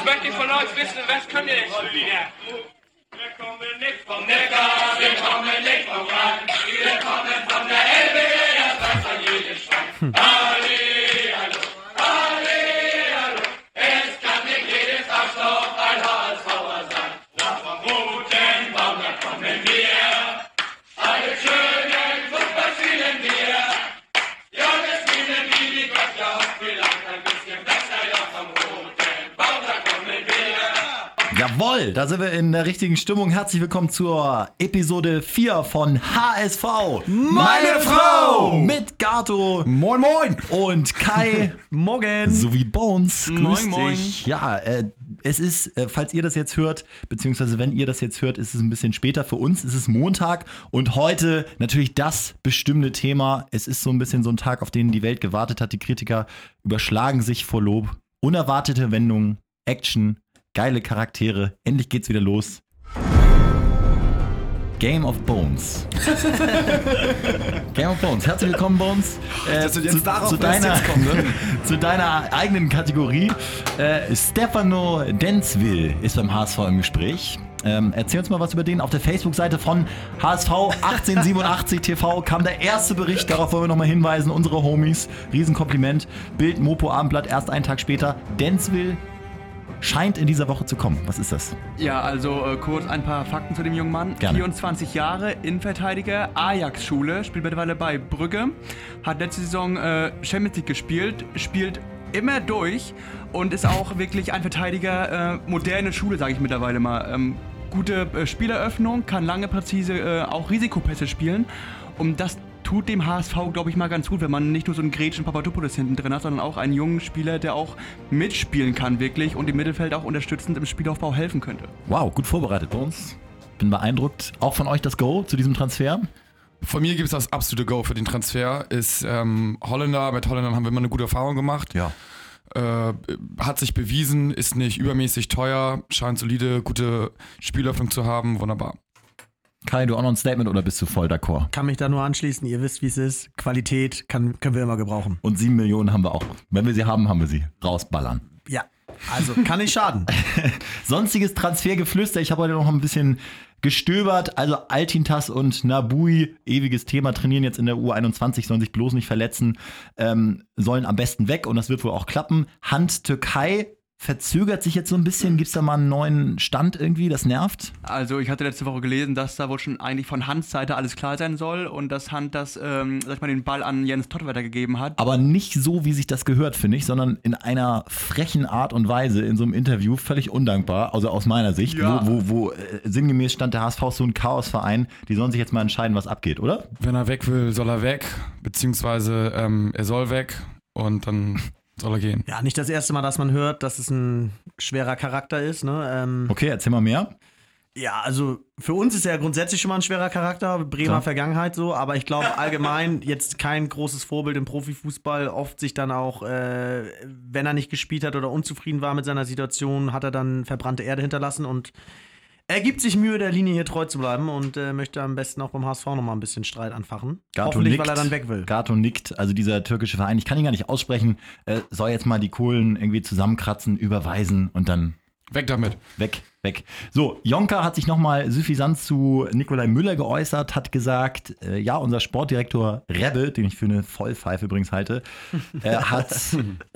Jetzt möchte ich von euch wissen, was könnt ihr denn schon wieder? Wir kommen nicht vom Neckar, wir kommen nicht vom Rhein, wir kommen von der Elbe, das Wasser jeden Schwein. Hallihallo, Jawohl, da sind wir in der richtigen Stimmung. Herzlich willkommen zur Episode 4 von HSV. Meine Frau! Mit Gato Moin, moin! und Kai Morgen! sowie Bones. Grüß Moin, moin. dich. Ja, äh, es ist, äh, falls ihr das jetzt hört, beziehungsweise wenn ihr das jetzt hört, ist es ein bisschen später. Für uns ist es Montag und heute natürlich das bestimmte Thema. Es ist so ein bisschen so ein Tag, auf den die Welt gewartet hat. Die Kritiker überschlagen sich vor Lob. Unerwartete Wendungen, Action, geile Charaktere. Endlich geht's wieder los. Game of Bones. Game of Bones. Herzlich willkommen, Bones. Äh, zu, deiner, ne? zu deiner eigenen Kategorie. Äh, Stefano Denswil ist beim HSV im Gespräch. Ähm, erzähl uns mal was über den. Auf der Facebook-Seite von HSV 1887 TV kam der erste Bericht. Darauf wollen wir nochmal hinweisen. Unsere Homies. Riesenkompliment. Bild, Mopo, Abendblatt. Erst einen Tag später. Denswil scheint in dieser Woche zu kommen. Was ist das? Ja, also äh, kurz ein paar Fakten zu dem jungen Mann. Gerne. 24 Jahre, Innenverteidiger, Ajax-Schule, spielt mittlerweile bei Brügge, hat letzte Saison äh, Champions League gespielt, spielt immer durch und ist auch wirklich ein Verteidiger äh, moderne Schule, sage ich mittlerweile mal. Ähm, gute äh, Spieleröffnung, kann lange präzise äh, auch Risikopässe spielen und das tut dem HSV, glaube ich, mal ganz gut, wenn man nicht nur so einen Gretchen Papadopoulos hinten drin hat, sondern auch einen jungen Spieler, der auch mitspielen kann wirklich und im Mittelfeld auch unterstützend im Spielaufbau helfen könnte. Wow, gut vorbereitet bei uns. Bin beeindruckt. Auch von euch das Go zu diesem Transfer. Von mir gibt es das absolute Go für den Transfer. Ist ähm, Holländer, mit Holländern haben wir immer eine gute Erfahrung gemacht. Ja. Äh, hat sich bewiesen, ist nicht übermäßig teuer, scheint solide, gute Spielöffnung zu haben. Wunderbar. Kai, du auch noch ein Statement oder bist du voll d'accord? Kann mich da nur anschließen. Ihr wisst, wie es ist. Qualität kann, können wir immer gebrauchen. Und sieben Millionen haben wir auch. Wenn wir sie haben, haben wir sie. Rausballern. Ja. Also kann nicht schaden. Sonstiges Transfergeflüster. Ich habe heute noch ein bisschen gestöbert. Also Altintas und Nabui, ewiges Thema, trainieren jetzt in der U21, sollen sich bloß nicht verletzen, ähm, sollen am besten weg und das wird wohl auch klappen. Hand Türkei verzögert sich jetzt so ein bisschen. Gibt es da mal einen neuen Stand irgendwie? Das nervt. Also ich hatte letzte Woche gelesen, dass da wohl schon eigentlich von Hans Seite alles klar sein soll und dass Hand das, ähm, sag ich mal, den Ball an Jens Todd weitergegeben hat. Aber nicht so, wie sich das gehört, finde ich, sondern in einer frechen Art und Weise in so einem Interview, völlig undankbar, also aus meiner Sicht, Ja. wo, wo, wo äh, sinngemäß stand der HSV ist so ein Chaosverein, die sollen sich jetzt mal entscheiden, was abgeht, oder? Wenn er weg will, soll er weg, beziehungsweise ähm, er soll weg und dann soll er gehen. Ja, nicht das erste Mal, dass man hört, dass es ein schwerer Charakter ist. Ne? Ähm, Okay, erzähl mal mehr. Ja, also für uns ist er grundsätzlich schon mal ein schwerer Charakter, Bremer Klar. Vergangenheit so, aber ich glaube allgemein jetzt kein großes Vorbild im Profifußball. Oft sich dann auch, äh, wenn er nicht gespielt hat oder unzufrieden war mit seiner Situation, hat er dann verbrannte Erde hinterlassen und er gibt sich Mühe, der Linie hier treu zu bleiben und äh, möchte am besten auch beim HSV nochmal ein bisschen Streit anfachen. Gato Hoffentlich, nickt. weil er dann weg will. Gato nickt, also dieser türkische Verein, ich kann ihn gar nicht aussprechen, äh, soll jetzt mal die Kohlen irgendwie zusammenkratzen, überweisen und dann Weg damit. Weg, weg. So, Jonka hat sich nochmal suffisant zu Nikolai Müller geäußert, hat gesagt, äh, ja, unser Sportdirektor Rebbe, den ich für eine Vollpfeife übrigens halte, äh, hat,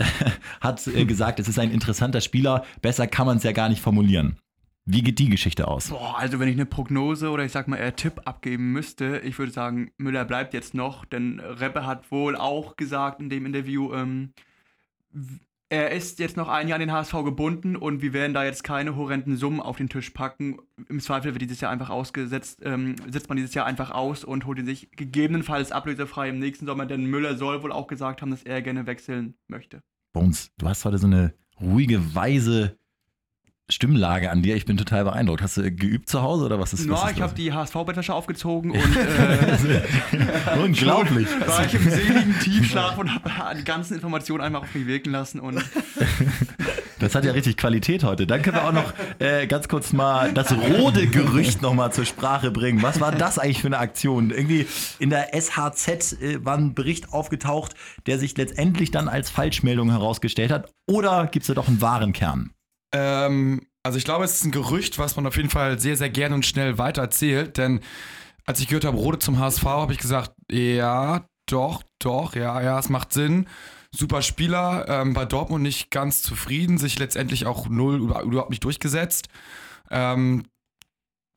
hat äh, gesagt, es ist ein interessanter Spieler, besser kann man es ja gar nicht formulieren. Wie geht die Geschichte aus? Boah, also wenn ich eine Prognose oder ich sag mal eher Tipp abgeben müsste, ich würde sagen, Müller bleibt jetzt noch, denn Reppe hat wohl auch gesagt in dem Interview, ähm, er ist jetzt noch ein Jahr an den HSV gebunden und wir werden da jetzt keine horrenden Summen auf den Tisch packen. Im Zweifel wird dieses Jahr einfach ausgesetzt, ähm, setzt man dieses Jahr einfach aus und holt ihn sich gegebenenfalls ablösefrei im nächsten Sommer, denn Müller soll wohl auch gesagt haben, dass er gerne wechseln möchte. Bones, du hast heute so eine ruhige, weise Stimmlage an dir. Ich bin total beeindruckt. Hast du geübt zu Hause oder was ist was Na, ist ich habe die HSV-Bettwäsche aufgezogen und äh, Unglaublich. war ich im seligen Tiefschlaf und habe die ganzen Informationen einmal auf mich wirken lassen und Das hat ja richtig Qualität heute. Dann können wir auch noch äh, ganz kurz mal das Rode-Gerücht nochmal zur Sprache bringen. Was war das eigentlich für eine Aktion? Irgendwie in der SHZ äh, war ein Bericht aufgetaucht, der sich letztendlich dann als Falschmeldung herausgestellt hat. Oder gibt es da doch einen wahren Kern? Ähm, also ich glaube, es ist ein Gerücht, was man auf jeden Fall sehr, sehr gerne und schnell weiter erzählt. Denn als ich gehört habe, Rode zum HSV, habe ich gesagt, ja, doch, doch, ja, ja, es macht Sinn. Super Spieler, ähm, bei Dortmund nicht ganz zufrieden, sich letztendlich auch null überhaupt nicht durchgesetzt. Ähm,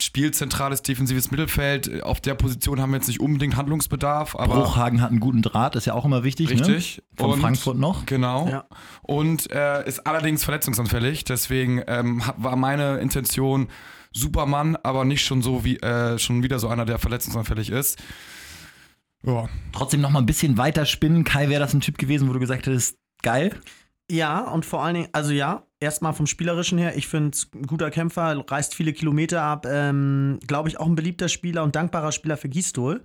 spielt zentrales defensives Mittelfeld. Auf der Position haben wir jetzt nicht unbedingt Handlungsbedarf, aber Bruchhagen hat einen guten Draht, ist ja auch immer wichtig. richtig. Ne? Von Und- Frankfurt noch. Genau. Ja. Und äh, ist allerdings verletzungsanfällig. Deswegen ähm, war meine Intention Supermann, aber nicht schon so wie äh, schon wieder so einer, der verletzungsanfällig ist. Ja. Trotzdem noch mal ein bisschen weiter spinnen. Kai, wäre das ein Typ gewesen, wo du gesagt hättest, geil? Ja, und vor allen Dingen, also ja, erstmal vom Spielerischen her, ich finde es ein guter Kämpfer, reißt viele Kilometer ab, ähm, glaube ich auch ein beliebter Spieler und dankbarer Spieler für Gistol.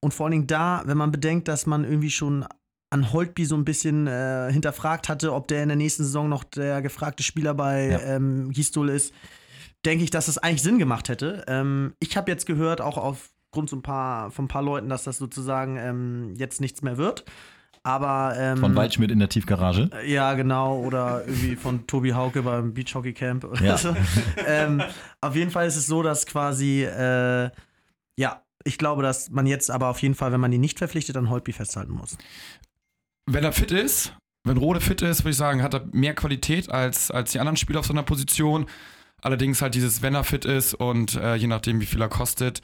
Und vor allen Dingen da, wenn man bedenkt, dass man irgendwie schon an Holtby so ein bisschen äh, hinterfragt hatte, ob der in der nächsten Saison noch der gefragte Spieler bei Ja. ähm, Gistol ist, denke ich, dass es eigentlich Sinn gemacht hätte. Ähm, ich habe jetzt gehört, auch aufgrund so ein paar, von ein paar Leuten, dass das sozusagen ähm, jetzt nichts mehr wird. Aber ähm, Von Waldschmidt in der Tiefgarage. ja, genau. Oder irgendwie von Tobi Hauke beim Beachhockey Camp oder Ja. so. ähm, auf jeden Fall ist es so, dass quasi, äh, ja, ich glaube, dass man jetzt aber auf jeden Fall, wenn man ihn nicht verpflichtet, an Holtby festhalten muss. Wenn er fit ist, wenn Rode fit ist, würde ich sagen, hat er mehr Qualität als, als die anderen Spieler auf so einer Position. Allerdings halt dieses, wenn er fit ist und äh, je nachdem, wie viel er kostet.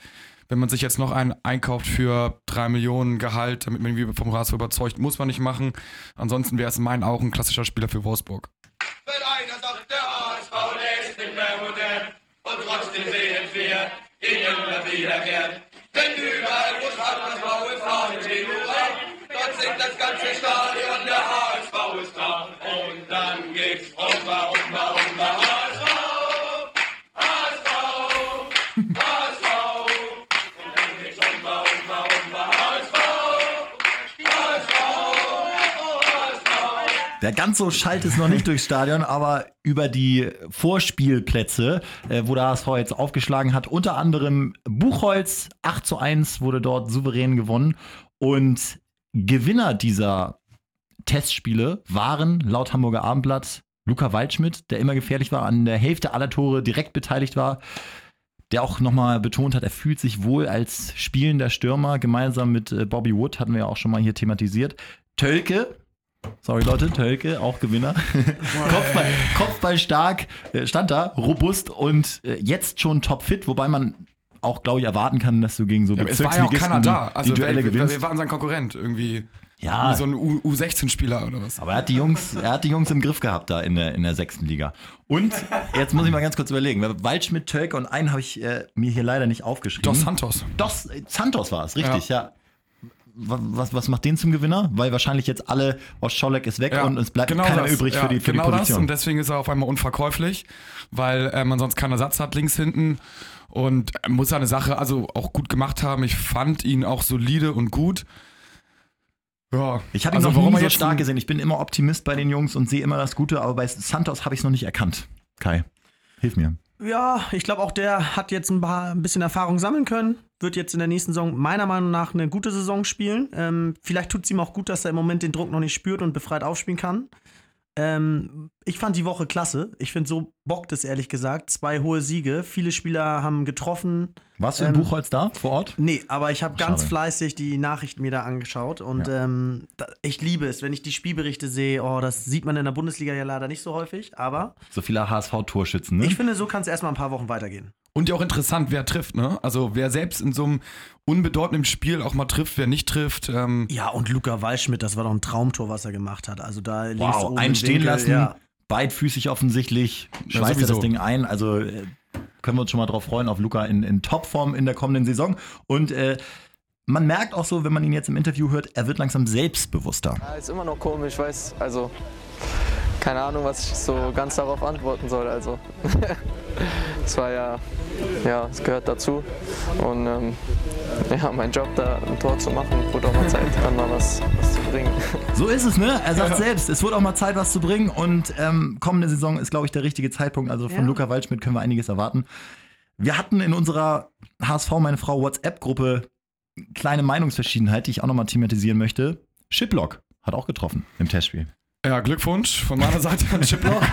Wenn man sich jetzt noch einen einkauft für 3 Millionen Gehalt, damit man irgendwie vom HSV überzeugt, muss man nicht machen. Ansonsten wäre es in meinen Augen ein klassischer Spieler für Wolfsburg. Wenn einer sagt, der HSV, ist nicht mehr modern und trotzdem sehenswert, ihn immer wiederkehrt. Denn überall, wo schwarz blaue Fahnen stehen, hurra, dort singt das ganze Stadion, der HSV ist da. Und dann geht's rumba, rumba, rumba, ganz so schallt es noch nicht durchs Stadion, aber über die Vorspielplätze, äh, wo der HSV jetzt aufgeschlagen hat, unter anderem Buchholz, 8 zu 1 wurde dort souverän gewonnen. Und Gewinner dieser Testspiele waren laut Hamburger Abendblatt Luca Waldschmidt, der immer gefährlich war, an der Hälfte aller Tore direkt beteiligt war, der auch nochmal betont hat, er fühlt sich wohl als spielender Stürmer, gemeinsam mit äh, Bobby Wood, hatten wir ja auch schon mal hier thematisiert. Tölke, Sorry Leute, Tölke, auch Gewinner. Kopfball, Kopfball stark, äh, stand da, robust und äh, jetzt schon topfit, wobei man auch, glaube ich, erwarten kann, dass du gegen so Ja, es war ja auch keiner da. Also die Duelle wir, gewinnst. wir waren sein Konkurrent irgendwie. Ja. Wie so ein U- U16-Spieler oder was. Aber er hat die Jungs, er hat die Jungs im Griff gehabt da in der, in der sechsten Liga. Und jetzt muss ich mal ganz kurz überlegen. Waldschmidt, Tölke und einen habe ich äh, mir hier leider nicht aufgeschrieben. Dos Santos. Dos äh, Santos war es, richtig, ja. Wa- Was, was macht den zum Gewinner? Weil wahrscheinlich jetzt alle, Oscholek ist weg und es bleibt keiner Genau das, übrig ja, für die, für genau die Das. Position. Und deswegen ist er auf einmal unverkäuflich, weil äh, man sonst keinen Ersatz hat links hinten. Und er muss seine Sache also auch gut gemacht haben. Ich fand ihn auch solide und gut. Ja. Ich habe ihn also noch nie so stark gesehen. Ich bin immer Optimist bei den Jungs und sehe immer das Gute, aber bei Santos habe ich es noch nicht erkannt. Kai, hilf mir. Ja, ich glaube auch der hat jetzt ein, paar, ein bisschen Erfahrung sammeln können. Wird jetzt in der nächsten Saison meiner Meinung nach eine gute Saison spielen. Ähm, vielleicht tut es ihm auch gut, dass er im Moment den Druck noch nicht spürt und befreit aufspielen kann. Ähm, ich fand die Woche klasse. Ich finde, so bockt es ehrlich gesagt. Zwei hohe Siege. Viele Spieler haben getroffen. Warst du in Ähm, Buchholz da vor Ort? Nee, aber ich habe ganz fleißig die Nachrichten mir da angeschaut und ähm, da, ich liebe es, wenn ich die Spielberichte sehe. Oh, das sieht man in der Bundesliga ja leider nicht so häufig, aber So viele HSV-Torschützen, ne? ich finde, so kann es erstmal ein paar Wochen weitergehen. Und ja auch interessant, wer trifft, ne? Also wer selbst in so einem unbedeutenden Spiel auch mal trifft, wer nicht trifft. Ähm, Ja, und Luca Waldschmidt, das war doch ein Traumtor, was er gemacht hat. Also da links wow, oben einen im stehen Winkel, lassen, Ja. beidfüßig offensichtlich, Ja, schweißt er das. Ding ein. Also äh, können wir uns schon mal drauf freuen auf Luca in, in Topform in der kommenden Saison. Und äh, man merkt auch so, wenn man ihn jetzt im Interview hört, er wird langsam selbstbewusster. Ja, ist immer noch komisch, weiß, also keine Ahnung, was ich so ganz darauf antworten soll. Also es war ja, ja, es gehört dazu und ähm, ja, mein Job da ein Tor zu machen, wurde auch mal Zeit, dann mal was, was zu bringen. So ist es, ne? Er sagt selbst, es wird auch mal Zeit, was zu bringen. Und ähm, kommende Saison ist, glaube ich, der richtige Zeitpunkt. Also von Ja. Luca Waldschmidt können wir einiges erwarten. Wir hatten in unserer HSV, meine Frau, WhatsApp-Gruppe kleine Meinungsverschiedenheit, die ich auch nochmal thematisieren möchte. Shiplock hat auch getroffen im Testspiel. Ja, Glückwunsch von meiner Seite an Chiplock.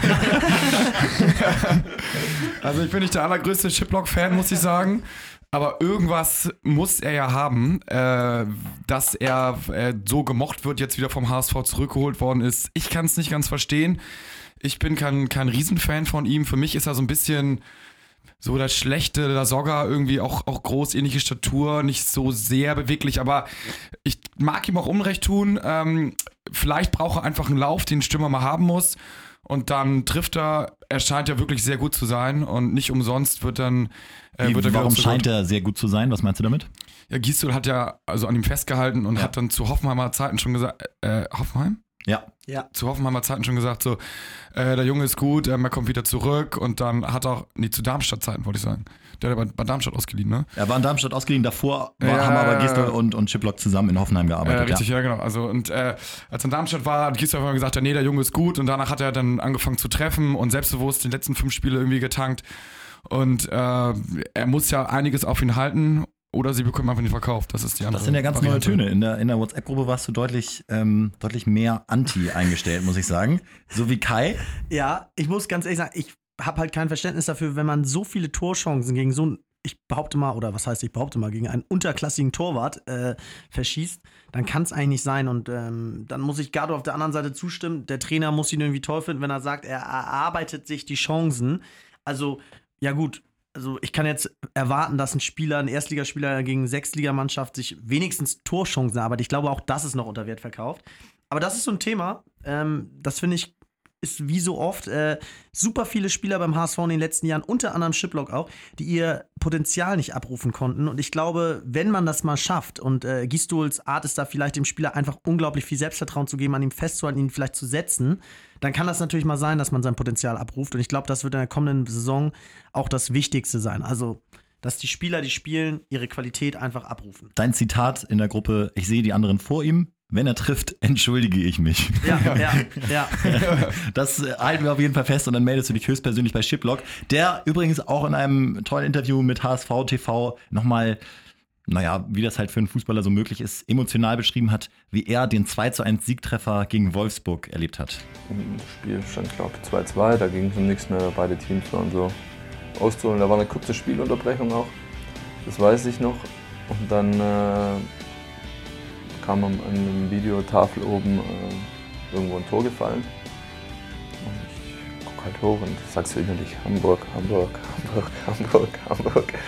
Also ich bin nicht der allergrößte Chiplock-Fan, muss ich sagen. Aber irgendwas muss er ja haben, äh, dass er äh, so gemocht wird, jetzt wieder vom HSV zurückgeholt worden ist. Ich kann es nicht ganz verstehen. Ich bin kein, kein Riesenfan von ihm. Für mich ist er so ein bisschen so das Schlechte, der Sogger, irgendwie auch, auch groß, ähnliche Statur, nicht so sehr beweglich, aber ich mag ihm auch Unrecht tun. Ähm, vielleicht braucht er einfach einen Lauf, den ein Stürmer mal haben muss. Und dann trifft er, er scheint ja wirklich sehr gut zu sein und nicht umsonst wird dann. Äh, Wie, wird er warum scheint zurück- er sehr gut zu sein? Was meinst du damit? Ja, Gisdol hat ja also an ihm festgehalten und Ja. hat dann zu Hoffenheimer Zeiten schon gesagt, äh, Hoffenheim? Ja. Ja. Zu Hoffenheimer Zeiten schon gesagt, so, äh, der Junge ist gut, ähm, er kommt wieder zurück und dann hat er auch, nee, zu Darmstadt Zeiten wollte ich sagen. Der hat ja bei, bei Darmstadt ausgeliehen, ne? Er war in Darmstadt ausgeliehen. Davor war, Ja. haben aber Gisdol und, und Chiplock zusammen in Hoffenheim Äh, gearbeitet. richtig, ja. genau. Also und äh, als er in Darmstadt war, hat Gisdol einfach gesagt, ja, nee, der Junge ist gut und danach hat er dann angefangen zu treffen und selbstbewusst die letzten fünf Spiele irgendwie getankt. Und äh, er muss ja einiges auf ihn halten oder sie bekommen einfach nicht verkauft. Das ist die andere Das sind ja ganz neue Variante. Töne. In der, in der WhatsApp-Gruppe warst du deutlich, ähm, deutlich mehr anti eingestellt, muss ich sagen. So wie Kai. Ja, ich muss ganz ehrlich sagen, ich habe halt kein Verständnis dafür, wenn man so viele Torchancen gegen so ein, ich behaupte mal, oder was heißt ich behaupte mal, gegen einen unterklassigen Torwart äh, verschießt, dann kann es eigentlich nicht sein. Und ähm, dann muss ich Gardo auf der anderen Seite zustimmen. Der Trainer muss ihn irgendwie toll finden, wenn er sagt, er erarbeitet sich die Chancen. Also, ja gut. Also ich kann jetzt erwarten, dass ein Spieler, ein Erstligaspieler gegen eine Sechstligamannschaft sich wenigstens Torchancen arbeitet. Ich glaube, auch das ist noch unter Wert verkauft. Aber das ist so ein Thema, ähm, das finde ich ist wie so oft äh, super viele Spieler beim HSV in den letzten Jahren, unter anderem Shiplock auch, die ihr Potenzial nicht abrufen konnten. Und ich glaube, wenn man das mal schafft und äh, Gistols Art ist da vielleicht dem Spieler einfach unglaublich viel Selbstvertrauen zu geben, an ihm festzuhalten, ihn vielleicht zu setzen, dann kann das natürlich mal sein, dass man sein Potenzial abruft. Und ich glaube, das wird in der kommenden Saison auch das Wichtigste sein. Also, dass die Spieler, die spielen, ihre Qualität einfach abrufen. Dein Zitat in der Gruppe, ich sehe die anderen vor ihm. Wenn er trifft, entschuldige ich mich. Ja, ja, ja. Das äh, halten wir auf jeden Fall fest und dann meldest du dich höchstpersönlich bei Shiplock, der übrigens auch in einem tollen Interview mit HSV TV nochmal, naja, wie das halt für einen Fußballer so möglich ist, emotional beschrieben hat, wie er den 2 zu 1 Siegtreffer gegen Wolfsburg erlebt hat. Im Spiel stand, glaube ich, 2-2. Da ging es um nichts mehr. Beide Teams waren so auszuholen. Da war eine kurze Spielunterbrechung auch. Das weiß ich noch. Und dann äh, kam am, an der Videotafel oben äh, irgendwo ein Tor gefallen. Und ich gucke halt hoch und sag so innerlich Hamburg, Hamburg, Hamburg, Hamburg, Hamburg.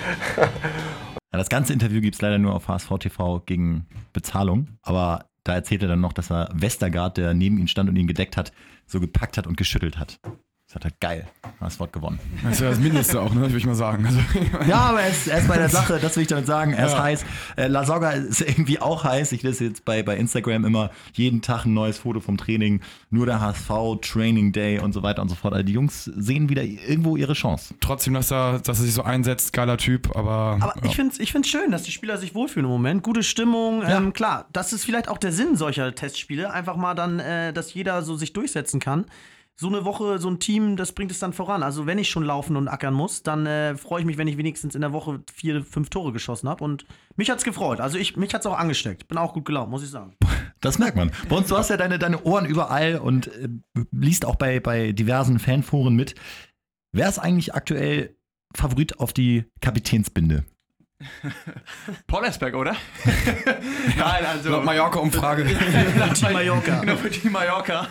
Das ganze Interview gibt es leider nur auf HSV TV gegen Bezahlung, aber da erzählt er dann noch, dass er Westergaard, der neben ihm stand und ihn gedeckt hat, so gepackt hat und geschüttelt hat. Das hat er geil. Das Wort gewonnen. Das ist ja das Mindeste auch, ne, würde ich mal sagen. Also, Ja, aber er ist, er ist bei der Sache, das will ich damit sagen. Er ist Ja. heiß. Äh, La Soga ist irgendwie auch heiß. Ich lese jetzt bei, bei Instagram immer jeden Tag ein neues Foto vom Training. Nur der HSV, Training Day und so weiter und so fort. Also die Jungs sehen wieder irgendwo ihre Chance. trotzdem, dass er, dass er sich so einsetzt, geiler Typ, aber. Aber ich finde es ich find's schön, dass die Spieler sich wohlfühlen im Moment. Gute Stimmung. Ähm, klar, das ist vielleicht auch der Sinn solcher Testspiele. Einfach mal dann, äh, dass jeder so sich durchsetzen kann. So eine Woche, so ein Team, das bringt es dann voran. Also wenn ich schon laufen und ackern muss, dann äh, freue ich mich, wenn ich wenigstens in der Woche vier, fünf Tore geschossen habe. Und mich hat's gefreut. Also ich, mich hat's auch angesteckt. Bin auch gut gelaunt, muss ich sagen. Das merkt man. Bei uns, du hast ja deine, deine Ohren überall und äh, liest auch bei, bei diversen Fanforen mit. Wer ist eigentlich aktuell Favorit auf die Kapitänsbinde? Paul Esberg, oder? Nein, also. Laut Mallorca-Umfrage. Team Mallorca. Genau, für Team Mallorca.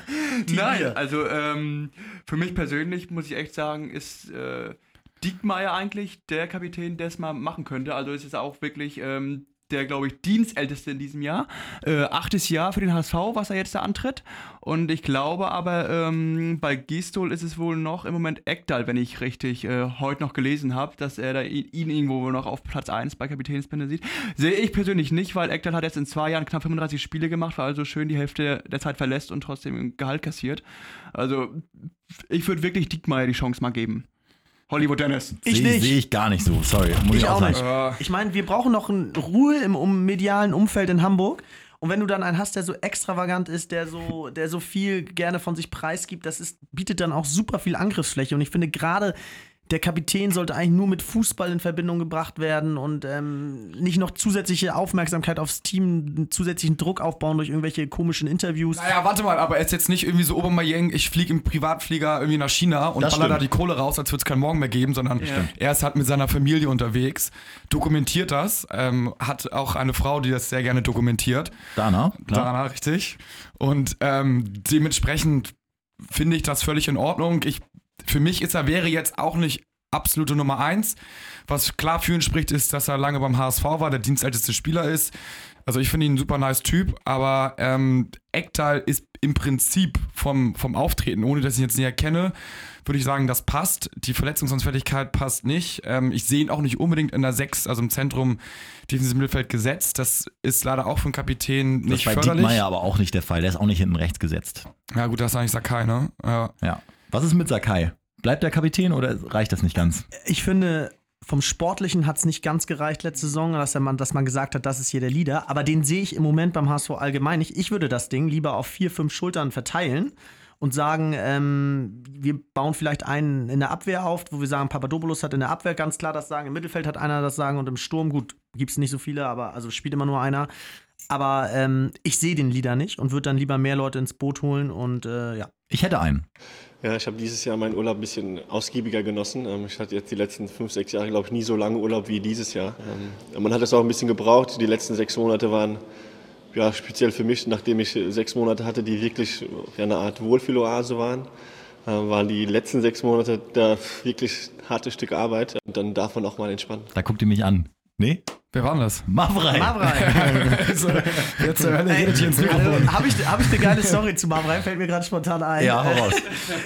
Nein, Bier. also ähm, für mich persönlich muss ich echt sagen, ist äh, Diekmeyer eigentlich der Kapitän, der es mal machen könnte. Also ist es auch wirklich ähm, der, glaube ich, Dienstälteste in diesem Jahr. Äh, achtes Jahr für den HSV, was er jetzt da antritt. Und ich glaube aber, ähm, bei Gistol ist es wohl noch im Moment Ekdal, wenn ich richtig äh, heute noch gelesen habe, dass er da ihn, irgendwo noch auf Platz 1 bei Kapitänsbinde sieht. Sehe ich persönlich nicht, weil Ekdal hat jetzt in zwei Jahren knapp 35 Spiele gemacht, war also schön die Hälfte der Zeit verlässt und trotzdem Gehalt kassiert. Also ich würde wirklich Diekmeyer die Chance mal geben. Hollywood Dennis. Ich Sehe nicht. seh ich gar nicht so. Sorry. Muss ich, Ich auch sagen. nicht. Äh, Ich meine, wir brauchen noch ein Ruhe im um medialen Umfeld in Hamburg. Und wenn du dann einen hast, der so extravagant ist, der so, der so viel gerne von sich preisgibt, das ist, bietet dann auch super viel Angriffsfläche. Und ich finde gerade der Kapitän sollte eigentlich nur mit Fußball in Verbindung gebracht werden und ähm, nicht noch zusätzliche Aufmerksamkeit aufs Team, zusätzlichen Druck aufbauen durch irgendwelche komischen Interviews. Naja, warte mal, aber er ist jetzt nicht irgendwie so Obermayeng, ich fliege im Privatflieger irgendwie nach China und Das baller da stimmt. die Kohle raus, als würde es keinen Morgen mehr geben, sondern er ist halt mit seiner Familie unterwegs, dokumentiert das, ähm, hat auch eine Frau, die das sehr gerne dokumentiert. Dana, klar. Dana, richtig. Und ähm, dementsprechend finde ich das völlig in Ordnung. Ich, für mich ist er, wäre jetzt auch nicht absolute Nummer eins. Was klar für ihn spricht, ist, dass er lange beim HSV war, der dienstälteste Spieler ist. Also ich finde ihn ein super nice Typ, aber ähm, Ektal ist im Prinzip vom, vom Auftreten, ohne dass ich ihn jetzt näher kenne, würde ich sagen, das passt. Die Verletzungsanfälligkeit passt nicht. Ähm, ich sehe ihn auch nicht unbedingt in der 6, also im Zentrum defensives Mittelfeld gesetzt. Das ist leider auch für einen Kapitän Das nicht ist bei förderlich. Diekmeyer aber auch nicht der Fall. Der ist auch nicht hinten rechts gesetzt. Ja, gut, das ist eigentlich Sakai, ne? Ja. Ja. Was ist mit Sakai? Bleibt der Kapitän oder reicht das nicht ganz? Ich finde, vom Sportlichen hat es nicht ganz gereicht letzte Saison, dass, er man, dass man gesagt hat, das ist hier der Leader. Aber den sehe ich im Moment beim HSV allgemein nicht. Ich würde das Ding lieber auf vier, fünf Schultern verteilen und sagen, ähm, wir bauen vielleicht einen in der Abwehr auf, wo wir sagen, Papadopoulos hat in der Abwehr ganz klar das Sagen, im Mittelfeld hat einer das Sagen und im Sturm, gut, gibt es nicht so viele, aber also spielt immer nur einer. Aber ähm, ich sehe den Leader nicht und würde dann lieber mehr Leute ins Boot holen und äh, ja. Ich hätte einen. Ja, ich habe dieses Jahr meinen Urlaub ein bisschen ausgiebiger genossen. Ähm, Ich hatte jetzt die letzten fünf, sechs Jahre, glaube ich, nie so lange Urlaub wie dieses Jahr. Ähm, Man hat es auch ein bisschen gebraucht. Die letzten sechs Monate waren ja, speziell für mich, nachdem ich sechs Monate hatte, die wirklich ja, eine Art Wohlfühloase waren, äh, waren die letzten sechs Monate da wirklich harte Stück Arbeit. Und dann darf man auch mal entspannen. Da guckt ihr mich an. Nee? Wer war denn das? Mavrei. also, jetzt zur Hölle redet hier ins Mikrofon. Also, habe ich, hab ich eine geile Story zu Mavrein, fällt mir gerade spontan ein. Ja, hau raus.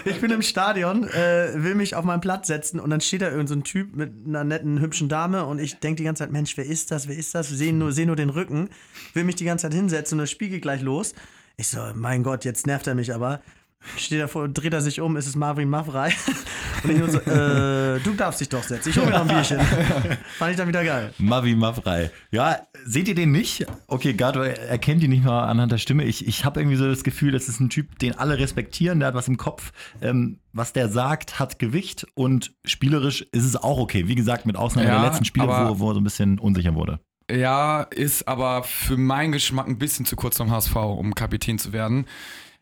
Ich bin im Stadion, äh, will mich auf meinen Platz setzen und dann steht da irgend so ein Typ mit einer netten, hübschen Dame und ich denke die ganze Zeit, Mensch, wer ist das, wer ist das? Sehe nur, seh nur den Rücken, will mich die ganze Zeit hinsetzen und das Spiel geht gleich los. Ich so, mein Gott, jetzt nervt er mich aber. Steht davor, dreht er sich um, ist es Marvin Mavrei. Und ich nur so, äh, du darfst dich doch setzen. Ich hol mir noch ein Bierchen. Fand ich dann wieder geil. Mavi Mavrei. Ja, seht ihr den nicht? Okay, Gato erkennt ihn nicht mal anhand der Stimme. Ich, ich habe irgendwie so das Gefühl, das ist ein Typ, den alle respektieren. Der hat was im Kopf. Ähm, was der sagt, hat Gewicht und spielerisch ist es auch okay. Wie gesagt, mit Ausnahme Ja, der letzten Spiele, wo, wo er so ein bisschen unsicher wurde. Ja, ist aber für meinen Geschmack ein bisschen zu kurz vom HSV, um Kapitän zu werden.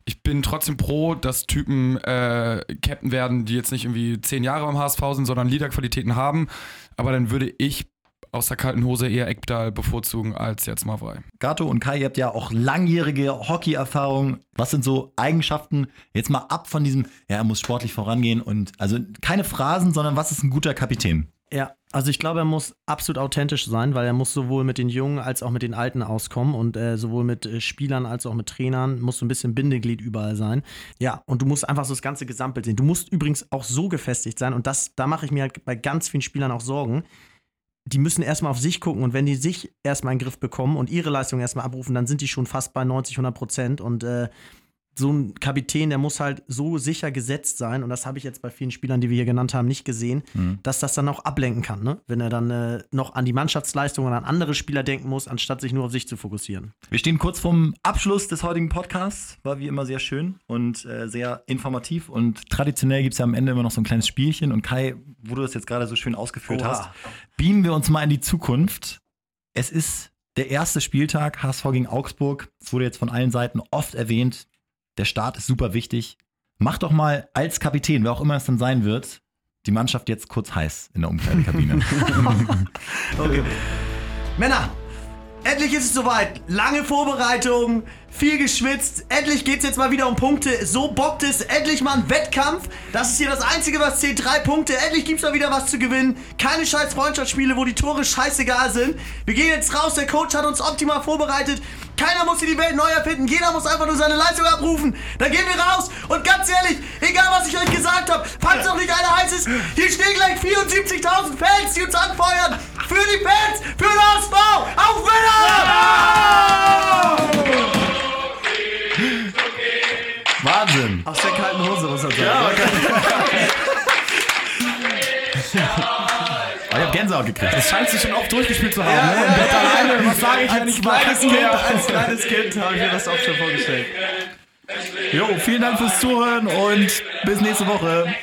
Ich bin trotzdem pro, dass Typen äh, Captain werden, die jetzt nicht irgendwie zehn Jahre beim HSV sind, sondern Leaderqualitäten haben. Aber dann würde ich aus der kalten Hose eher Eckdahl bevorzugen als jetzt Mavrei. Gato und Kai, ihr habt ja auch langjährige Hockey-Erfahrung. Was sind so Eigenschaften? Jetzt mal ab von diesem, ja, er muss sportlich vorangehen und also keine Phrasen, sondern was ist ein guter Kapitän? Ja, also ich glaube, er muss absolut authentisch sein, weil er muss sowohl mit den Jungen als auch mit den Alten auskommen und äh, sowohl mit äh, Spielern als auch mit Trainern muss so ein bisschen Bindeglied überall sein. Ja, und du musst einfach so das ganze Gesamtbild sehen. Du musst übrigens auch so gefestigt sein und das, da mache ich mir halt bei ganz vielen Spielern auch Sorgen. Die müssen erstmal auf sich gucken und wenn die sich erstmal in den Griff bekommen und ihre Leistung erstmal abrufen, dann sind die schon fast bei 90, 100 Prozent und äh, so ein Kapitän, der muss halt so sicher gesetzt sein, und das habe ich jetzt bei vielen Spielern, die wir hier genannt haben, nicht gesehen, dass das dann auch ablenken kann, ne? wenn er dann äh, noch an die Mannschaftsleistung und an andere Spieler denken muss, anstatt sich nur auf sich zu fokussieren. Wir stehen kurz vorm Abschluss des heutigen Podcasts. War wie immer sehr schön und äh, sehr informativ. Und traditionell gibt es ja am Ende immer noch so ein kleines Spielchen. Und Kai, wo du das jetzt gerade so schön ausgeführt Oha. hast, beamen wir uns mal in die Zukunft. Es ist der erste Spieltag, HSV gegen Augsburg. Es wurde jetzt von allen Seiten oft erwähnt. Der Start ist super wichtig. Mach doch mal als Kapitän, wer auch immer es dann sein wird, die Mannschaft jetzt kurz heiß in der Umkleidekabine. Okay. Männer, endlich ist es soweit. Lange Vorbereitung, viel geschwitzt. Endlich geht's jetzt mal wieder um Punkte. So bockt es. Endlich mal ein Wettkampf. Das ist hier das Einzige, was zählt. Drei Punkte. Endlich gibt's mal wieder was zu gewinnen. Keine scheiß Freundschaftsspiele, wo die Tore scheißegal sind. Wir gehen jetzt raus. Der Coach hat uns optimal vorbereitet. Keiner muss hier die Welt neu erfinden. Jeder muss einfach nur seine Leistung abrufen. Dann gehen wir raus. Und ganz ehrlich, egal was ich euch gesagt habe, falls noch nicht einer heiß ist, hier stehen gleich 74.000 Fans, die uns anfeuern. Für die Fans, für den HSV. Gänsehaut gekriegt. Das scheint sich schon oft durchgespielt zu haben. ne? Im Bett alleine, was sage ich, wenn ich mal kleines kind, als kleines Kind habe ich mir das auch schon vorgestellt. Jo, vielen Dank fürs Zuhören und bis nächste Woche.